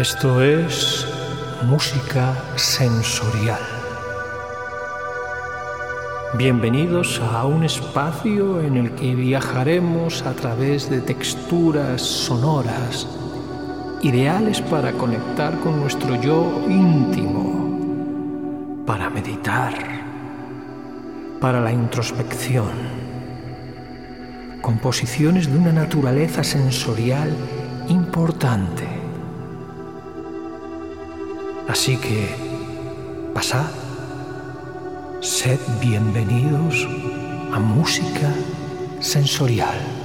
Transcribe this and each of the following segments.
Esto es música sensorial. Bienvenidos a un espacio en el que viajaremos a través de texturas sonoras, ideales para conectar con nuestro yo íntimo, para meditar, para la introspección. Composiciones de una naturaleza sensorial importante. Así que, pasad Sed bienvenidos a música sensorial.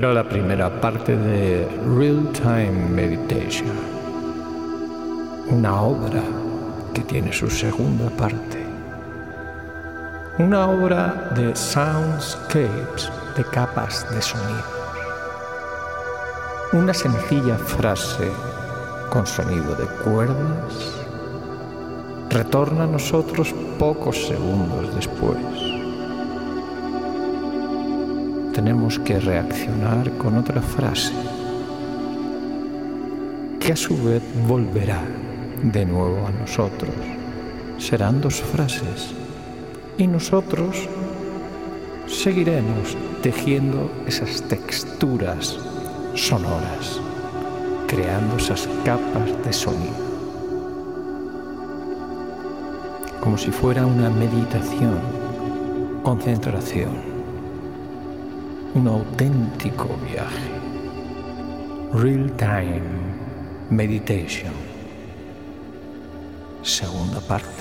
Era la primera parte de Real Time Meditation, una obra que tiene su segunda parte, una obra de soundscapes, de capas de sonido, una sencilla frase con sonido de cuerdas retorna a nosotros pocos segundos después tenemos que reaccionar con otra frase, que a su vez volverá de nuevo a nosotros. Serán dos frases y nosotros seguiremos tejiendo esas texturas sonoras, creando esas capas de sonido. Como si fuera una meditación, concentración un auténtico viaje. Real Time Meditation. Segunda parte.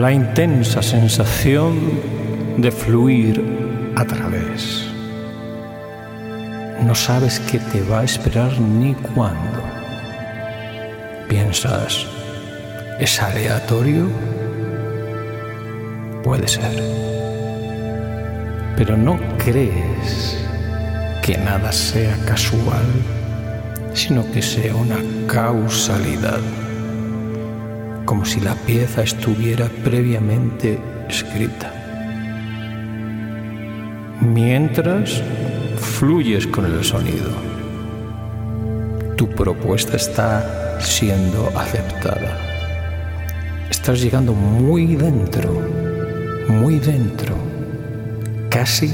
La intensa sensación de fluir a través. No sabes qué te va a esperar ni cuándo. Piensas, ¿es aleatorio? Puede ser. Pero no crees que nada sea casual, sino que sea una causalidad, como si la pieza estuviera previamente escrita. Mientras fluyes con el sonido, tu propuesta está siendo aceptada. Estás llegando muy dentro, muy dentro. Casi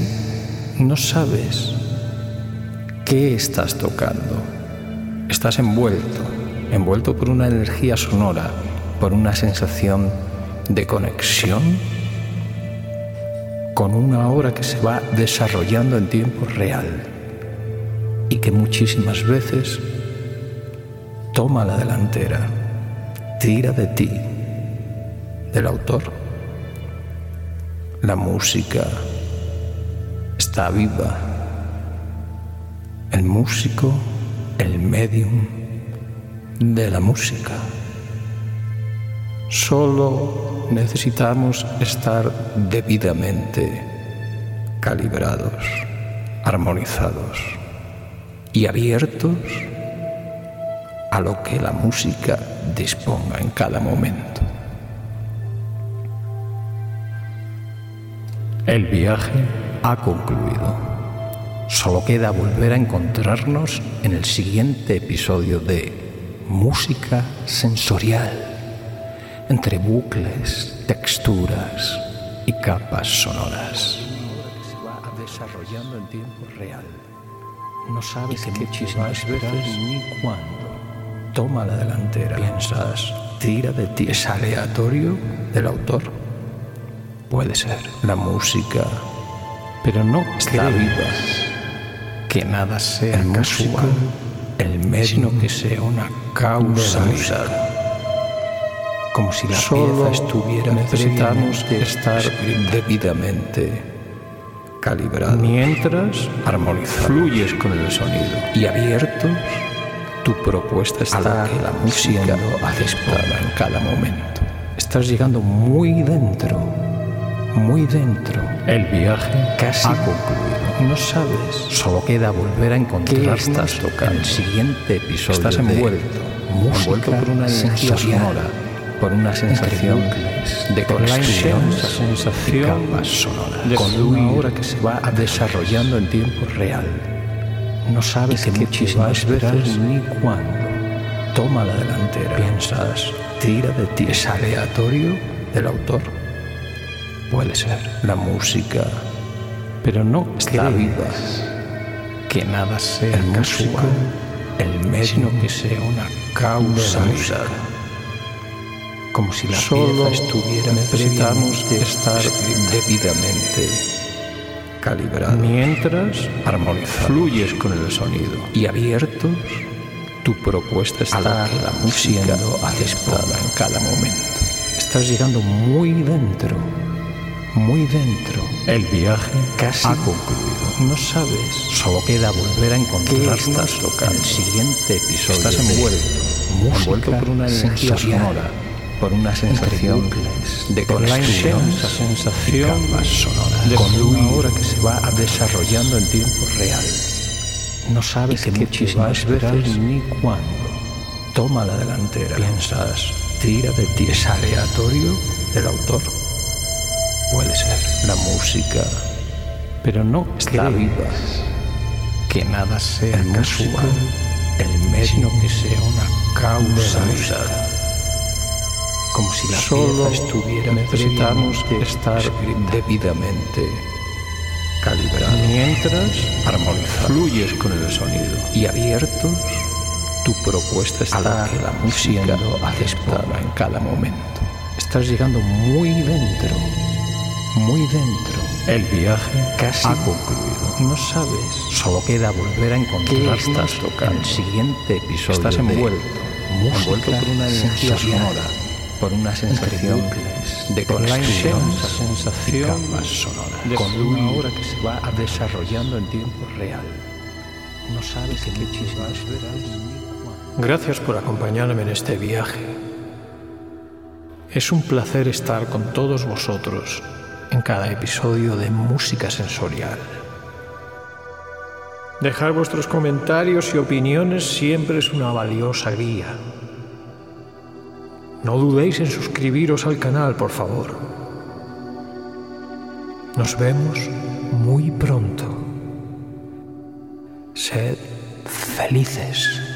no sabes qué estás tocando. Estás envuelto, envuelto por una energía sonora, por una sensación de conexión con una obra que se va desarrollando en tiempo real y que muchísimas veces toma la delantera, tira de ti, del autor. La música está viva el músico, el medium de la música. Solo necesitamos estar debidamente calibrados, armonizados y abiertos a lo que la música disponga en cada momento. El viaje ha concluido. Solo queda volver a encontrarnos en el siguiente episodio de Música Sensorial, entre bucles, texturas y capas sonoras. Se va desarrollando en tiempo real. No sabes que muchísimas veces ni cuándo. Toma la delantera. Piensas, tira de ti. ¿Es aleatorio del autor? Puede ser. La música, pero no está viva que nada sea el casual, el medio que sea una causalidad. Como si la Solo pieza estuviera necesitamos de estar debidamente calibrado. Mientras armonizamos, fluyes con el sonido y abiertos, tu propuesta está a la música aceptada en cada momento. Estás llegando muy dentro, muy dentro. El viaje casi ha concluido. No sabes. Solo queda volver a encontrar estás tocando? En el siguiente episodio. Estás envuelto. envuelto por una energía sonora. Por una sensación de conexión. Esa sensación sonora. De con una obra que se va desarrollando en tiempo real. No sabes que muchísimas veces ni cuándo. Toma la delantera. Piensas, tira de ti. ¿Es aleatorio del autor? Puede ser. La música pero no está viva. Que nada sea el casual, el medio que sea una causalidad. Como si la Solo estuviera necesitamos de estar debidamente calibrado. Mientras fluyes con el sonido y abiertos, tu propuesta está a la música aceptada en cada momento. Estás llegando muy dentro muy dentro. El viaje casi ha concluido. No sabes. Solo queda volver a encontrar estás tocando? En el siguiente episodio. Estás envuelto. envuelto por una energía sonora. Por una sensación de conexión. Esa sensación sonora. De con una hora que se va desarrollando en tiempo real. No sabes que muchísimas veces ni cuándo. Toma la delantera. Piensas, tira de ti. Es aleatorio del autor Puede ser la música, pero no está viva. Que nada sea el casual, el medio que sea una causalidad. Como si la Solo estuviera necesitamos de estar debidamente calibrado. Mientras armonizamos, fluyes con el sonido y abiertos, tu propuesta está a la música aceptada en cada momento. Estás llegando muy dentro muy dentro. El viaje casi ha concluido. No sabes. Solo queda volver a encontrar estás tocando? En el siguiente episodio. Estás envuelto. envuelto por una energía sonora. Por una sensación de conexión, esa sensación sonora, con una obra que se va desarrollando en tiempo real. No sabes qué chismas Gracias por acompañarme en este viaje. Es un placer estar con todos vosotros en cada episodio de Música Sensorial. Dejar vuestros comentarios y opiniones siempre es una valiosa guía. No dudéis en suscribiros al canal, por favor. Nos vemos muy pronto. Sed felices.